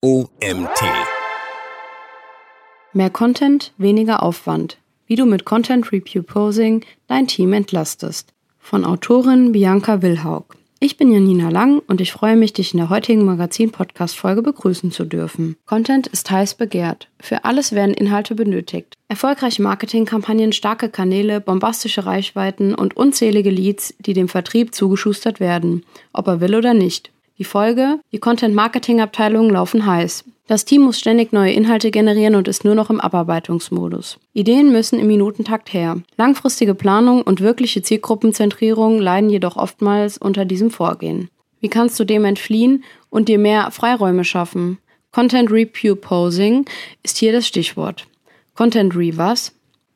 OMT. Mehr Content, weniger Aufwand. Wie du mit Content Reproposing dein Team entlastest. Von Autorin Bianca Wilhaug. Ich bin Janina Lang und ich freue mich, dich in der heutigen Magazin-Podcast-Folge begrüßen zu dürfen. Content ist heiß begehrt. Für alles werden Inhalte benötigt. Erfolgreiche Marketingkampagnen, starke Kanäle, bombastische Reichweiten und unzählige Leads, die dem Vertrieb zugeschustert werden, ob er will oder nicht. Die Folge? Die Content-Marketing-Abteilungen laufen heiß. Das Team muss ständig neue Inhalte generieren und ist nur noch im Abarbeitungsmodus. Ideen müssen im Minutentakt her. Langfristige Planung und wirkliche Zielgruppenzentrierung leiden jedoch oftmals unter diesem Vorgehen. Wie kannst du dem entfliehen und dir mehr Freiräume schaffen? Content Reproposing ist hier das Stichwort. Content Re was?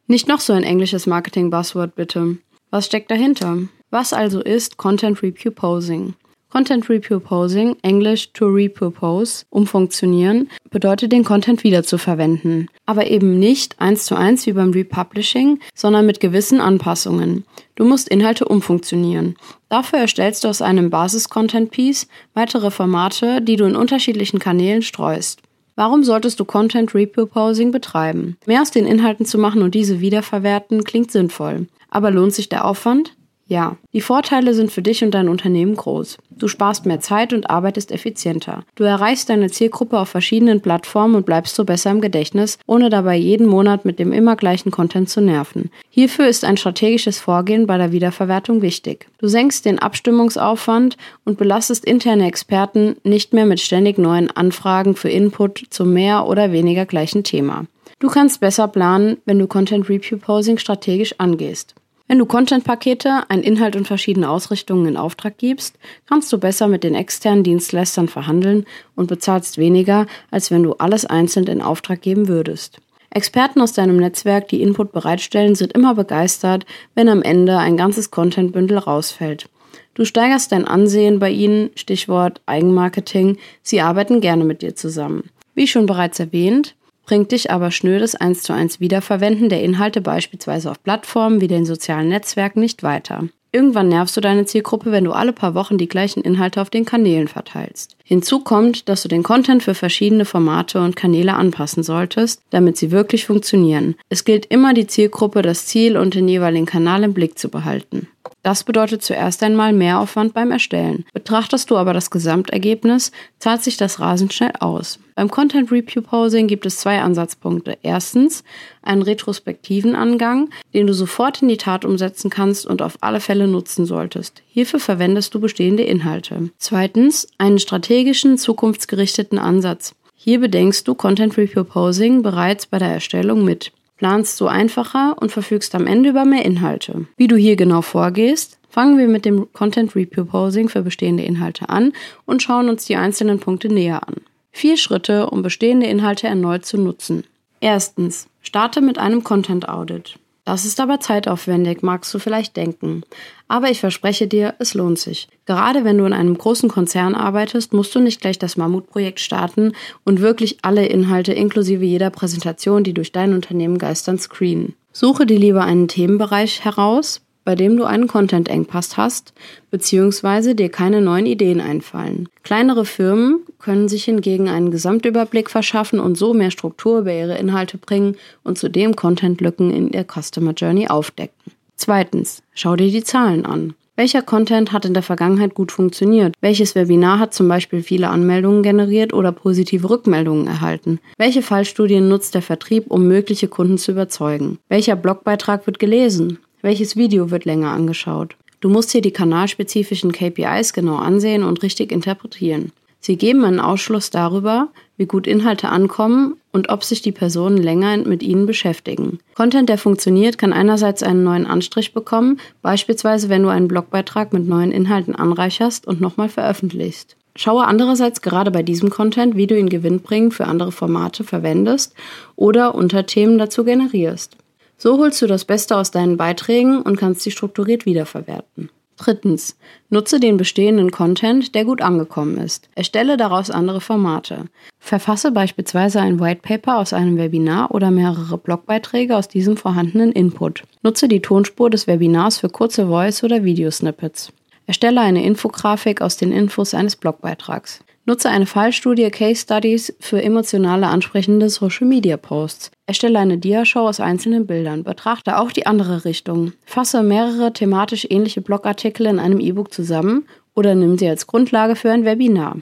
Nicht noch so ein englisches Marketing-Buzzword bitte. Was steckt dahinter? Was also ist Content Reproposing? Content Repurposing, englisch to repurpose, umfunktionieren, bedeutet den Content wiederzuverwenden. Aber eben nicht eins zu eins wie beim Republishing, sondern mit gewissen Anpassungen. Du musst Inhalte umfunktionieren. Dafür erstellst du aus einem Basis-Content-Piece weitere Formate, die du in unterschiedlichen Kanälen streust. Warum solltest du Content Repurposing betreiben? Mehr aus den Inhalten zu machen und diese wiederverwerten klingt sinnvoll. Aber lohnt sich der Aufwand? Ja, die Vorteile sind für dich und dein Unternehmen groß. Du sparst mehr Zeit und arbeitest effizienter. Du erreichst deine Zielgruppe auf verschiedenen Plattformen und bleibst so besser im Gedächtnis, ohne dabei jeden Monat mit dem immer gleichen Content zu nerven. Hierfür ist ein strategisches Vorgehen bei der Wiederverwertung wichtig. Du senkst den Abstimmungsaufwand und belastest interne Experten nicht mehr mit ständig neuen Anfragen für Input zum mehr oder weniger gleichen Thema. Du kannst besser planen, wenn du Content Reproposing strategisch angehst. Wenn du Content-Pakete, einen Inhalt und verschiedene Ausrichtungen in Auftrag gibst, kannst du besser mit den externen Dienstleistern verhandeln und bezahlst weniger, als wenn du alles einzeln in Auftrag geben würdest. Experten aus deinem Netzwerk, die Input bereitstellen, sind immer begeistert, wenn am Ende ein ganzes Content-Bündel rausfällt. Du steigerst dein Ansehen bei ihnen, Stichwort Eigenmarketing, sie arbeiten gerne mit dir zusammen. Wie schon bereits erwähnt, bringt dich aber schnödes 1 zu 1 Wiederverwenden der Inhalte beispielsweise auf Plattformen wie den sozialen Netzwerken nicht weiter. Irgendwann nervst du deine Zielgruppe, wenn du alle paar Wochen die gleichen Inhalte auf den Kanälen verteilst. Hinzu kommt, dass du den Content für verschiedene Formate und Kanäle anpassen solltest, damit sie wirklich funktionieren. Es gilt immer, die Zielgruppe, das Ziel und den jeweiligen Kanal im Blick zu behalten. Das bedeutet zuerst einmal Mehraufwand beim Erstellen. Betrachtest du aber das Gesamtergebnis, zahlt sich das rasend schnell aus. Beim Content Reproposing gibt es zwei Ansatzpunkte. Erstens einen retrospektiven Angang, den du sofort in die Tat umsetzen kannst und auf alle Fälle nutzen solltest. Hierfür verwendest du bestehende Inhalte. Zweitens einen strategischen, zukunftsgerichteten Ansatz. Hier bedenkst du Content Reproposing bereits bei der Erstellung mit planst so einfacher und verfügst am Ende über mehr Inhalte. Wie du hier genau vorgehst, fangen wir mit dem Content Reproposing für bestehende Inhalte an und schauen uns die einzelnen Punkte näher an. Vier Schritte, um bestehende Inhalte erneut zu nutzen. Erstens, starte mit einem Content Audit. Das ist aber zeitaufwendig, magst du vielleicht denken. Aber ich verspreche dir, es lohnt sich. Gerade wenn du in einem großen Konzern arbeitest, musst du nicht gleich das Mammutprojekt starten und wirklich alle Inhalte inklusive jeder Präsentation, die durch dein Unternehmen geistern, screenen. Suche dir lieber einen Themenbereich heraus, bei dem du einen Content-Engpass hast, beziehungsweise dir keine neuen Ideen einfallen. Kleinere Firmen können sich hingegen einen Gesamtüberblick verschaffen und so mehr Struktur über ihre Inhalte bringen und zudem Content-Lücken in der Customer Journey aufdecken. Zweitens, schau dir die Zahlen an. Welcher Content hat in der Vergangenheit gut funktioniert? Welches Webinar hat zum Beispiel viele Anmeldungen generiert oder positive Rückmeldungen erhalten? Welche Fallstudien nutzt der Vertrieb, um mögliche Kunden zu überzeugen? Welcher Blogbeitrag wird gelesen? Welches Video wird länger angeschaut? Du musst hier die kanalspezifischen KPIs genau ansehen und richtig interpretieren. Sie geben einen Ausschluss darüber, wie gut Inhalte ankommen und ob sich die Personen länger mit ihnen beschäftigen. Content, der funktioniert, kann einerseits einen neuen Anstrich bekommen, beispielsweise wenn du einen Blogbeitrag mit neuen Inhalten anreicherst und nochmal veröffentlichst. Schaue andererseits gerade bei diesem Content, wie du ihn gewinnbringend für andere Formate verwendest oder Unterthemen dazu generierst. So holst du das Beste aus deinen Beiträgen und kannst sie strukturiert wiederverwerten. Drittens. Nutze den bestehenden Content, der gut angekommen ist. Erstelle daraus andere Formate. Verfasse beispielsweise ein White Paper aus einem Webinar oder mehrere Blogbeiträge aus diesem vorhandenen Input. Nutze die Tonspur des Webinars für kurze Voice- oder Videosnippets. Erstelle eine Infografik aus den Infos eines Blogbeitrags. Nutze eine Fallstudie Case Studies für emotionale ansprechende Social Media Posts. Erstelle eine Diashow aus einzelnen Bildern. Betrachte auch die andere Richtung. Fasse mehrere thematisch ähnliche Blogartikel in einem E-Book zusammen oder nimm sie als Grundlage für ein Webinar.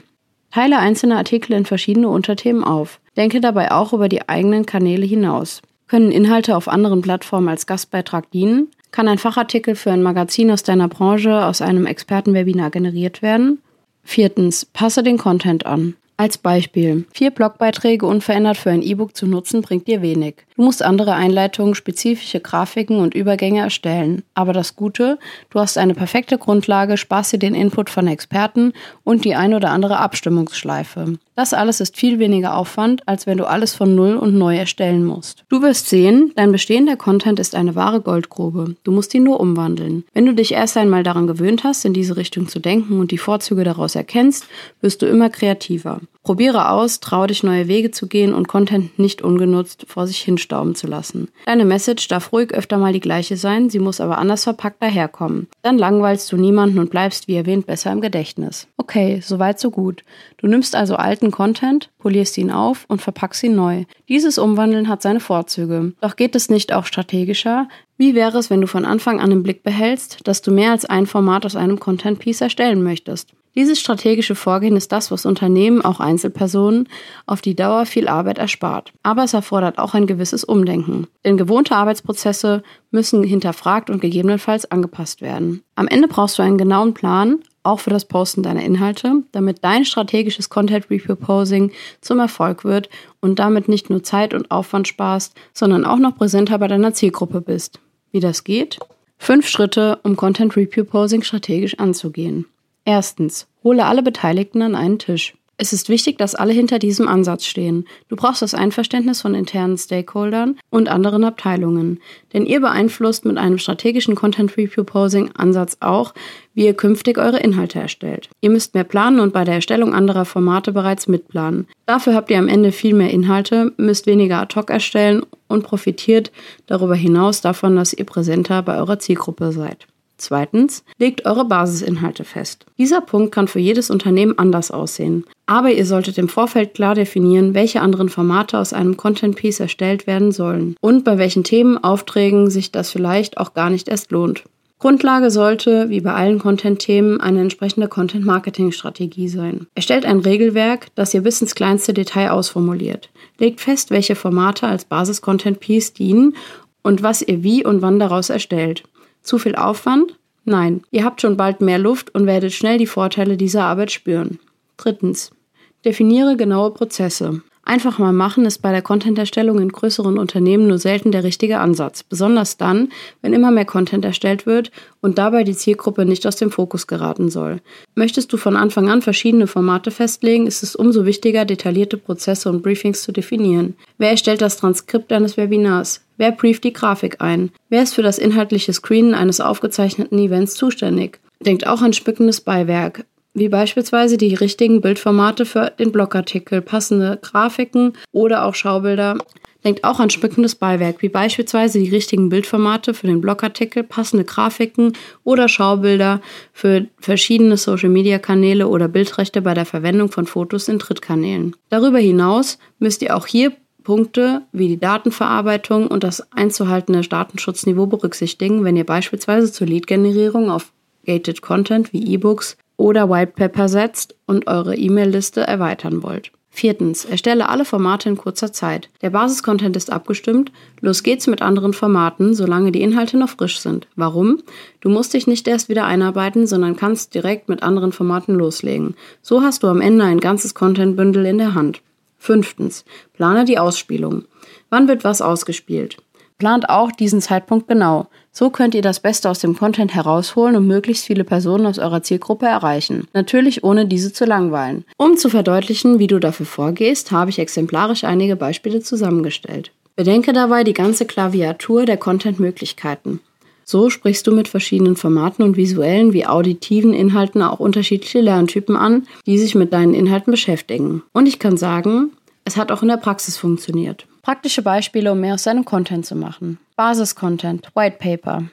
Teile einzelne Artikel in verschiedene Unterthemen auf. Denke dabei auch über die eigenen Kanäle hinaus. Können Inhalte auf anderen Plattformen als Gastbeitrag dienen? Kann ein Fachartikel für ein Magazin aus deiner Branche aus einem Expertenwebinar generiert werden? Viertens, passe den Content an. Als Beispiel, vier Blogbeiträge unverändert für ein E-Book zu nutzen, bringt dir wenig. Du musst andere Einleitungen, spezifische Grafiken und Übergänge erstellen. Aber das Gute, du hast eine perfekte Grundlage, sparst dir den Input von Experten und die ein oder andere Abstimmungsschleife. Das alles ist viel weniger Aufwand, als wenn du alles von Null und neu erstellen musst. Du wirst sehen, dein bestehender Content ist eine wahre Goldgrube. Du musst ihn nur umwandeln. Wenn du dich erst einmal daran gewöhnt hast, in diese Richtung zu denken und die Vorzüge daraus erkennst, wirst du immer kreativer. Probiere aus, traue dich neue Wege zu gehen und Content nicht ungenutzt vor sich hinstauben zu lassen. Deine Message darf ruhig öfter mal die gleiche sein, sie muss aber anders verpackt daherkommen. Dann langweilst du niemanden und bleibst, wie erwähnt, besser im Gedächtnis. Okay, soweit so gut. Du nimmst also alten Content, polierst ihn auf und verpackst ihn neu. Dieses Umwandeln hat seine Vorzüge. Doch geht es nicht auch strategischer? Wie wäre es, wenn du von Anfang an im Blick behältst, dass du mehr als ein Format aus einem Content Piece erstellen möchtest? Dieses strategische Vorgehen ist das, was Unternehmen, auch Einzelpersonen, auf die Dauer viel Arbeit erspart. Aber es erfordert auch ein gewisses Umdenken. Denn gewohnte Arbeitsprozesse müssen hinterfragt und gegebenenfalls angepasst werden. Am Ende brauchst du einen genauen Plan, auch für das Posten deiner Inhalte, damit dein strategisches Content Reproposing zum Erfolg wird und damit nicht nur Zeit und Aufwand sparst, sondern auch noch präsenter bei deiner Zielgruppe bist. Wie das geht? Fünf Schritte, um Content Reproposing strategisch anzugehen. Erstens, hole alle Beteiligten an einen Tisch. Es ist wichtig, dass alle hinter diesem Ansatz stehen. Du brauchst das Einverständnis von internen Stakeholdern und anderen Abteilungen. Denn ihr beeinflusst mit einem strategischen Content Reproposing Ansatz auch, wie ihr künftig eure Inhalte erstellt. Ihr müsst mehr planen und bei der Erstellung anderer Formate bereits mitplanen. Dafür habt ihr am Ende viel mehr Inhalte, müsst weniger ad hoc erstellen und profitiert darüber hinaus davon, dass ihr präsenter bei eurer Zielgruppe seid. Zweitens, legt eure Basisinhalte fest. Dieser Punkt kann für jedes Unternehmen anders aussehen. Aber ihr solltet im Vorfeld klar definieren, welche anderen Formate aus einem Content Piece erstellt werden sollen und bei welchen Themen, Aufträgen sich das vielleicht auch gar nicht erst lohnt. Grundlage sollte, wie bei allen Content-Themen, eine entsprechende Content-Marketing-Strategie sein. Erstellt ein Regelwerk, das ihr bis ins kleinste Detail ausformuliert. Legt fest, welche Formate als Basis-Content-Piece dienen und was ihr wie und wann daraus erstellt. Zu viel Aufwand? Nein, ihr habt schon bald mehr Luft und werdet schnell die Vorteile dieser Arbeit spüren. Drittens. Definiere genaue Prozesse. Einfach mal machen ist bei der Content-Erstellung in größeren Unternehmen nur selten der richtige Ansatz, besonders dann, wenn immer mehr Content erstellt wird und dabei die Zielgruppe nicht aus dem Fokus geraten soll. Möchtest du von Anfang an verschiedene Formate festlegen, ist es umso wichtiger, detaillierte Prozesse und Briefings zu definieren. Wer erstellt das Transkript eines Webinars? Wer brieft die Grafik ein? Wer ist für das inhaltliche Screenen eines aufgezeichneten Events zuständig? Denkt auch an spückendes Beiwerk wie beispielsweise die richtigen Bildformate für den Blogartikel, passende Grafiken oder auch Schaubilder. Denkt auch an schmückendes Beiwerk, wie beispielsweise die richtigen Bildformate für den Blogartikel, passende Grafiken oder Schaubilder für verschiedene Social-Media-Kanäle oder Bildrechte bei der Verwendung von Fotos in Drittkanälen. Darüber hinaus müsst ihr auch hier Punkte wie die Datenverarbeitung und das einzuhaltende Datenschutzniveau berücksichtigen, wenn ihr beispielsweise zur Lead-Generierung auf Gated Content wie E-Books oder White Paper setzt und eure E-Mail-Liste erweitern wollt. Viertens, erstelle alle Formate in kurzer Zeit. Der Basiscontent ist abgestimmt, los geht's mit anderen Formaten, solange die Inhalte noch frisch sind. Warum? Du musst dich nicht erst wieder einarbeiten, sondern kannst direkt mit anderen Formaten loslegen. So hast du am Ende ein ganzes Content-Bündel in der Hand. Fünftens, plane die Ausspielung. Wann wird was ausgespielt? Plant auch diesen Zeitpunkt genau. So könnt ihr das Beste aus dem Content herausholen und möglichst viele Personen aus eurer Zielgruppe erreichen. Natürlich ohne diese zu langweilen. Um zu verdeutlichen, wie du dafür vorgehst, habe ich exemplarisch einige Beispiele zusammengestellt. Bedenke dabei die ganze Klaviatur der Content-Möglichkeiten. So sprichst du mit verschiedenen Formaten und visuellen wie auditiven Inhalten auch unterschiedliche Lerntypen an, die sich mit deinen Inhalten beschäftigen. Und ich kann sagen, es hat auch in der Praxis funktioniert. Praktische Beispiele, um mehr aus seinem Content zu machen. Basis-Content, White Paper.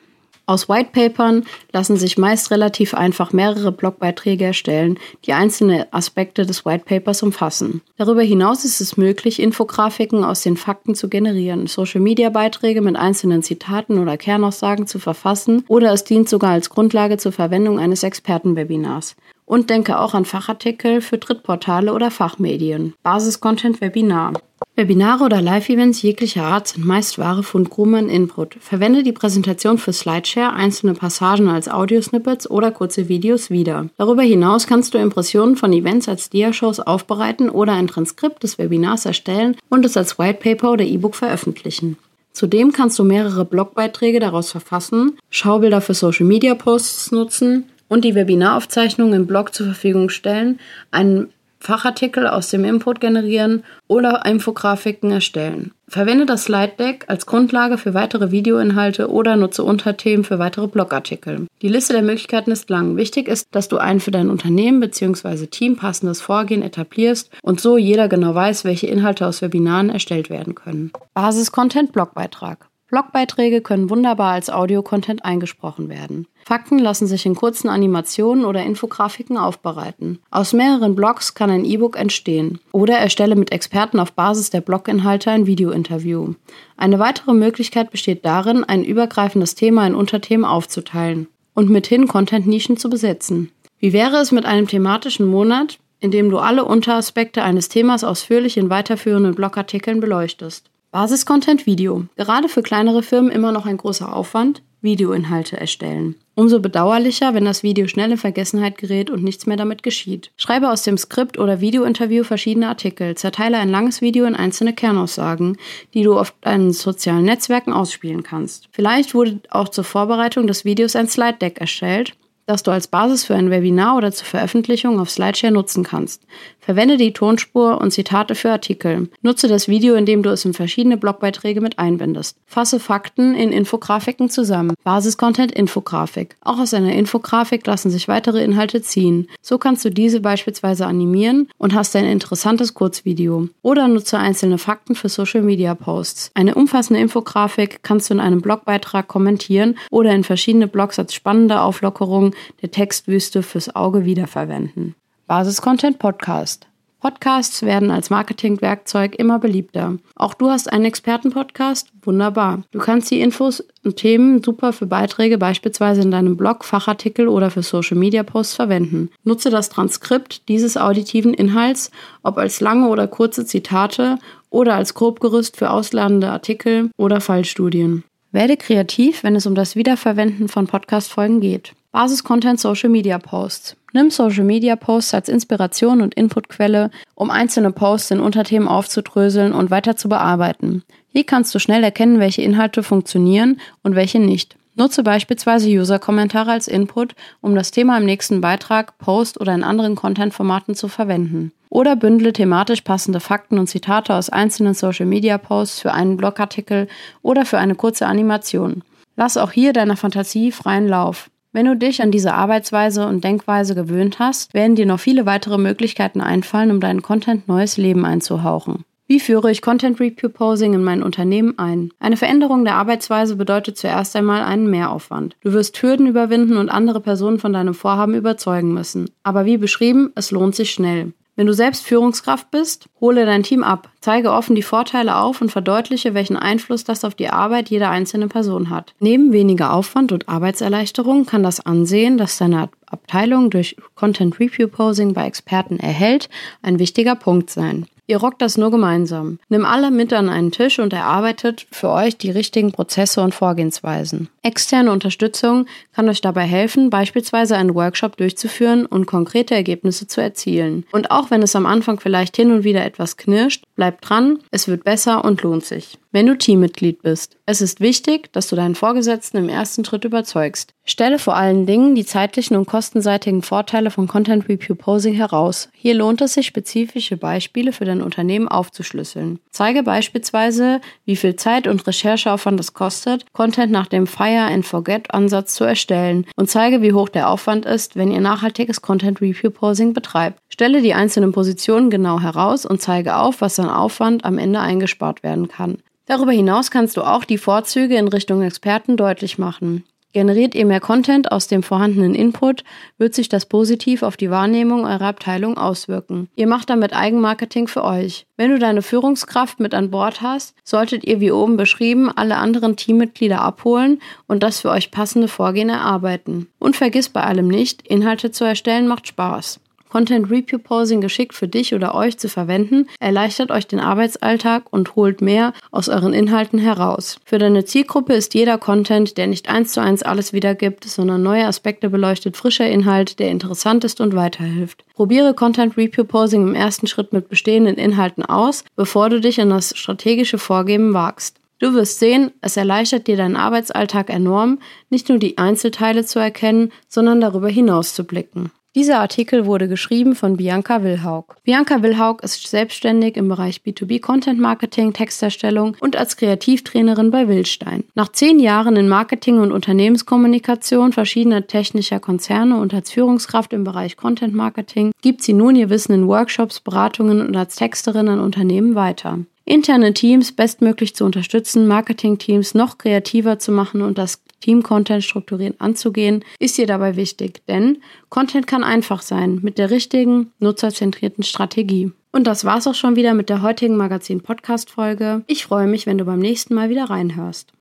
Aus Whitepapern lassen sich meist relativ einfach mehrere Blogbeiträge erstellen, die einzelne Aspekte des Whitepapers umfassen. Darüber hinaus ist es möglich, Infografiken aus den Fakten zu generieren, Social-Media-Beiträge mit einzelnen Zitaten oder Kernaussagen zu verfassen oder es dient sogar als Grundlage zur Verwendung eines Expertenwebinars und denke auch an Fachartikel für Drittportale oder Fachmedien. Basis-Content Webinar. Webinare oder Live-Events jeglicher Art sind meist wahre Fundgruben Input. Verwende die Präsentation für Slideshare, einzelne Passagen als Audiosnippets oder kurze Videos wieder. Darüber hinaus kannst du Impressionen von Events als Diashows aufbereiten oder ein Transkript des Webinars erstellen und es als Whitepaper oder E-Book veröffentlichen. Zudem kannst du mehrere Blogbeiträge daraus verfassen, Schaubilder für Social-Media-Posts nutzen, und die Webinaraufzeichnung im Blog zur Verfügung stellen, einen Fachartikel aus dem Input generieren oder Infografiken erstellen. Verwende das Slide Deck als Grundlage für weitere Videoinhalte oder nutze Unterthemen für weitere Blogartikel. Die Liste der Möglichkeiten ist lang. Wichtig ist, dass du ein für dein Unternehmen bzw. Team passendes Vorgehen etablierst und so jeder genau weiß, welche Inhalte aus Webinaren erstellt werden können. Basis-Content Blogbeitrag. Blogbeiträge können wunderbar als Audio-Content eingesprochen werden. Fakten lassen sich in kurzen Animationen oder Infografiken aufbereiten. Aus mehreren Blogs kann ein E-Book entstehen. Oder erstelle mit Experten auf Basis der Bloginhalte ein Videointerview. Eine weitere Möglichkeit besteht darin, ein übergreifendes Thema in Unterthemen aufzuteilen und mithin Content-Nischen zu besetzen. Wie wäre es mit einem thematischen Monat, in dem du alle Unteraspekte eines Themas ausführlich in weiterführenden Blogartikeln beleuchtest? Basis-Content Video. Gerade für kleinere Firmen immer noch ein großer Aufwand. Videoinhalte erstellen. Umso bedauerlicher, wenn das Video schnell in Vergessenheit gerät und nichts mehr damit geschieht. Schreibe aus dem Skript oder Videointerview verschiedene Artikel, zerteile ein langes Video in einzelne Kernaussagen, die du auf deinen sozialen Netzwerken ausspielen kannst. Vielleicht wurde auch zur Vorbereitung des Videos ein Slide Deck erstellt, das du als Basis für ein Webinar oder zur Veröffentlichung auf Slideshare nutzen kannst. Verwende die Tonspur und Zitate für Artikel. Nutze das Video, indem du es in verschiedene Blogbeiträge mit einbindest. Fasse Fakten in Infografiken zusammen. Basis-Content Infografik. Auch aus einer Infografik lassen sich weitere Inhalte ziehen. So kannst du diese beispielsweise animieren und hast ein interessantes Kurzvideo. Oder nutze einzelne Fakten für Social Media Posts. Eine umfassende Infografik kannst du in einem Blogbeitrag kommentieren oder in verschiedene Blogs als spannende Auflockerung der Textwüste fürs Auge wiederverwenden. Basis-Content Podcast. Podcasts werden als Marketingwerkzeug immer beliebter. Auch du hast einen Expertenpodcast? Wunderbar. Du kannst die Infos und Themen super für Beiträge beispielsweise in deinem Blog, Fachartikel oder für Social Media Posts verwenden. Nutze das Transkript dieses auditiven Inhalts, ob als lange oder kurze Zitate oder als Grobgerüst für ausladende Artikel oder Fallstudien. Werde kreativ, wenn es um das Wiederverwenden von Podcast-Folgen geht. Basis-Content Social Media Posts. Nimm Social Media Posts als Inspiration und Inputquelle, um einzelne Posts in Unterthemen aufzudröseln und weiter zu bearbeiten. Hier kannst du schnell erkennen, welche Inhalte funktionieren und welche nicht. Nutze beispielsweise User-Kommentare als Input, um das Thema im nächsten Beitrag, Post oder in anderen Content-Formaten zu verwenden. Oder bündle thematisch passende Fakten und Zitate aus einzelnen Social-Media-Posts für einen Blogartikel oder für eine kurze Animation. Lass auch hier deiner Fantasie freien Lauf. Wenn du dich an diese Arbeitsweise und Denkweise gewöhnt hast, werden dir noch viele weitere Möglichkeiten einfallen, um deinen Content neues Leben einzuhauchen. Wie führe ich Content Reproposing in mein Unternehmen ein? Eine Veränderung der Arbeitsweise bedeutet zuerst einmal einen Mehraufwand. Du wirst Hürden überwinden und andere Personen von deinem Vorhaben überzeugen müssen. Aber wie beschrieben, es lohnt sich schnell. Wenn du selbst Führungskraft bist, hole dein Team ab, zeige offen die Vorteile auf und verdeutliche, welchen Einfluss das auf die Arbeit jeder einzelnen Person hat. Neben weniger Aufwand und Arbeitserleichterung kann das Ansehen, das deine Abteilung durch Content Review Posing bei Experten erhält, ein wichtiger Punkt sein. Ihr rockt das nur gemeinsam. Nimm alle mit an einen Tisch und erarbeitet für euch die richtigen Prozesse und Vorgehensweisen. Externe Unterstützung kann euch dabei helfen, beispielsweise einen Workshop durchzuführen und konkrete Ergebnisse zu erzielen. Und auch wenn es am Anfang vielleicht hin und wieder etwas knirscht, bleibt dran, es wird besser und lohnt sich. Wenn du Teammitglied bist, es ist wichtig, dass du deinen Vorgesetzten im ersten Schritt überzeugst. Stelle vor allen Dingen die zeitlichen und kostenseitigen Vorteile von Content Review Posing heraus. Hier lohnt es sich, spezifische Beispiele für dein Unternehmen aufzuschlüsseln. Zeige beispielsweise, wie viel Zeit und Rechercheaufwand es kostet, Content nach dem Fire and Forget Ansatz zu erstellen und zeige, wie hoch der Aufwand ist, wenn ihr nachhaltiges Content Review Posing betreibt. Stelle die einzelnen Positionen genau heraus und zeige auf, was an Aufwand am Ende eingespart werden kann. Darüber hinaus kannst du auch die Vorzüge in Richtung Experten deutlich machen. Generiert ihr mehr Content aus dem vorhandenen Input, wird sich das positiv auf die Wahrnehmung eurer Abteilung auswirken. Ihr macht damit Eigenmarketing für euch. Wenn du deine Führungskraft mit an Bord hast, solltet ihr wie oben beschrieben alle anderen Teammitglieder abholen und das für euch passende Vorgehen erarbeiten. Und vergiss bei allem nicht, Inhalte zu erstellen macht Spaß. Content Reproposing geschickt für dich oder euch zu verwenden, erleichtert euch den Arbeitsalltag und holt mehr aus euren Inhalten heraus. Für deine Zielgruppe ist jeder Content, der nicht eins zu eins alles wiedergibt, sondern neue Aspekte beleuchtet, frischer Inhalt, der interessant ist und weiterhilft. Probiere Content Reproposing im ersten Schritt mit bestehenden Inhalten aus, bevor du dich in das strategische Vorgeben wagst. Du wirst sehen, es erleichtert dir deinen Arbeitsalltag enorm, nicht nur die Einzelteile zu erkennen, sondern darüber hinaus zu blicken. Dieser Artikel wurde geschrieben von Bianca Wilhaug. Bianca Wilhaug ist selbstständig im Bereich B2B Content Marketing, Texterstellung und als Kreativtrainerin bei Wildstein. Nach zehn Jahren in Marketing und Unternehmenskommunikation verschiedener technischer Konzerne und als Führungskraft im Bereich Content Marketing gibt sie nun ihr Wissen in Workshops, Beratungen und als Texterin an Unternehmen weiter interne Teams bestmöglich zu unterstützen, Marketing-Teams noch kreativer zu machen und das Team-Content strukturieren anzugehen, ist dir dabei wichtig, denn Content kann einfach sein mit der richtigen, nutzerzentrierten Strategie. Und das war's auch schon wieder mit der heutigen Magazin-Podcast-Folge. Ich freue mich, wenn du beim nächsten Mal wieder reinhörst.